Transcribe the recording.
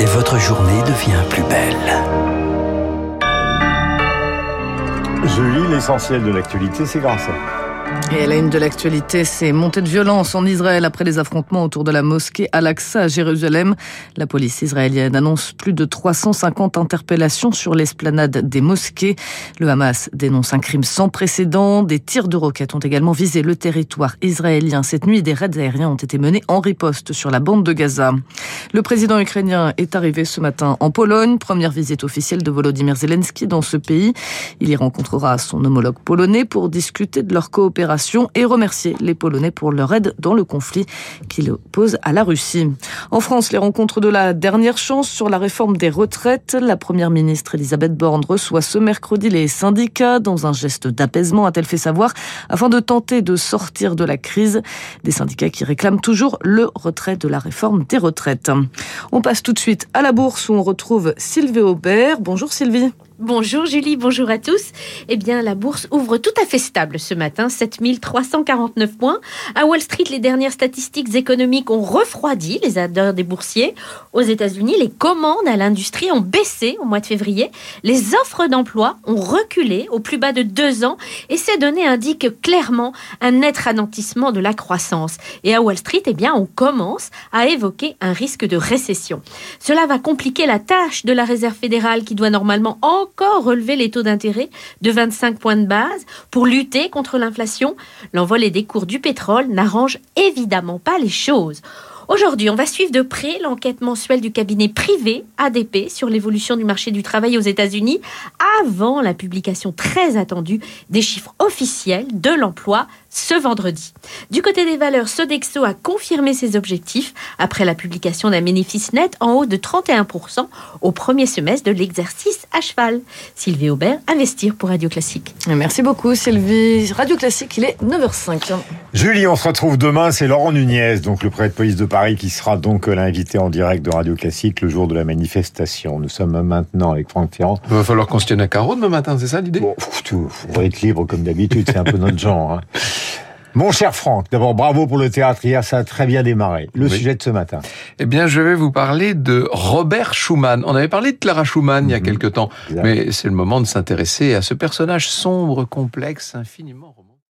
Et votre journée devient plus belle. Je lis l'essentiel de l'actualité, c'est grâce à et la une de l'actualité, c'est montée de violence en Israël après les affrontements autour de la mosquée Al-Aqsa à Jérusalem. La police israélienne annonce plus de 350 interpellations sur l'esplanade des mosquées. Le Hamas dénonce un crime sans précédent. Des tirs de roquettes ont également visé le territoire israélien. Cette nuit, des raids aériens ont été menés en riposte sur la bande de Gaza. Le président ukrainien est arrivé ce matin en Pologne. Première visite officielle de Volodymyr Zelensky dans ce pays. Il y rencontrera son homologue polonais pour discuter de leur coopération et remercier les Polonais pour leur aide dans le conflit qu'ils opposent à la Russie. En France, les rencontres de la dernière chance sur la réforme des retraites. La première ministre Elisabeth Borne reçoit ce mercredi les syndicats dans un geste d'apaisement, a-t-elle fait savoir, afin de tenter de sortir de la crise. Des syndicats qui réclament toujours le retrait de la réforme des retraites. On passe tout de suite à la bourse où on retrouve Sylvie Aubert. Bonjour Sylvie. Bonjour Julie, bonjour à tous. Eh bien, la bourse ouvre tout à fait stable ce matin, 7349 points. À Wall Street, les dernières statistiques économiques ont refroidi les adheurs des boursiers. Aux États-Unis, les commandes à l'industrie ont baissé au mois de février. Les offres d'emploi ont reculé au plus bas de deux ans et ces données indiquent clairement un net ralentissement de la croissance. Et à Wall Street, eh bien, on commence à évoquer un risque de récession. Cela va compliquer la tâche de la Réserve fédérale qui doit normalement en encore relever les taux d'intérêt de 25 points de base pour lutter contre l'inflation. L'envolée des cours du pétrole n'arrange évidemment pas les choses. Aujourd'hui, on va suivre de près l'enquête mensuelle du cabinet privé ADP sur l'évolution du marché du travail aux États-Unis avant la publication très attendue des chiffres officiels de l'emploi ce vendredi. Du côté des valeurs, Sodexo a confirmé ses objectifs après la publication d'un bénéfice net en haut de 31% au premier semestre de l'exercice à cheval. Sylvie Aubert, Investir pour Radio Classique. Merci beaucoup Sylvie. Radio Classique, il est 9h05. Julie, on se retrouve demain, c'est Laurent Nunez, donc le préfet de police de Paris, qui sera donc l'invité en direct de Radio Classique le jour de la manifestation. Nous sommes maintenant avec Franck Ferrand. Il va falloir qu'on se tienne à carreau demain matin, c'est ça l'idée? Bon, tout, on va être libre comme d'habitude, c'est un peu notre genre. Hein. Mon cher Franck, d'abord bravo pour le théâtre hier, ça a très bien démarré. Le sujet de ce matin. Eh bien, je vais vous parler de Robert Schumann. On avait parlé de Clara Schumann il y a mhm. quelque temps, mais c'est le moment de s'intéresser à ce personnage sombre, complexe, infiniment romantique.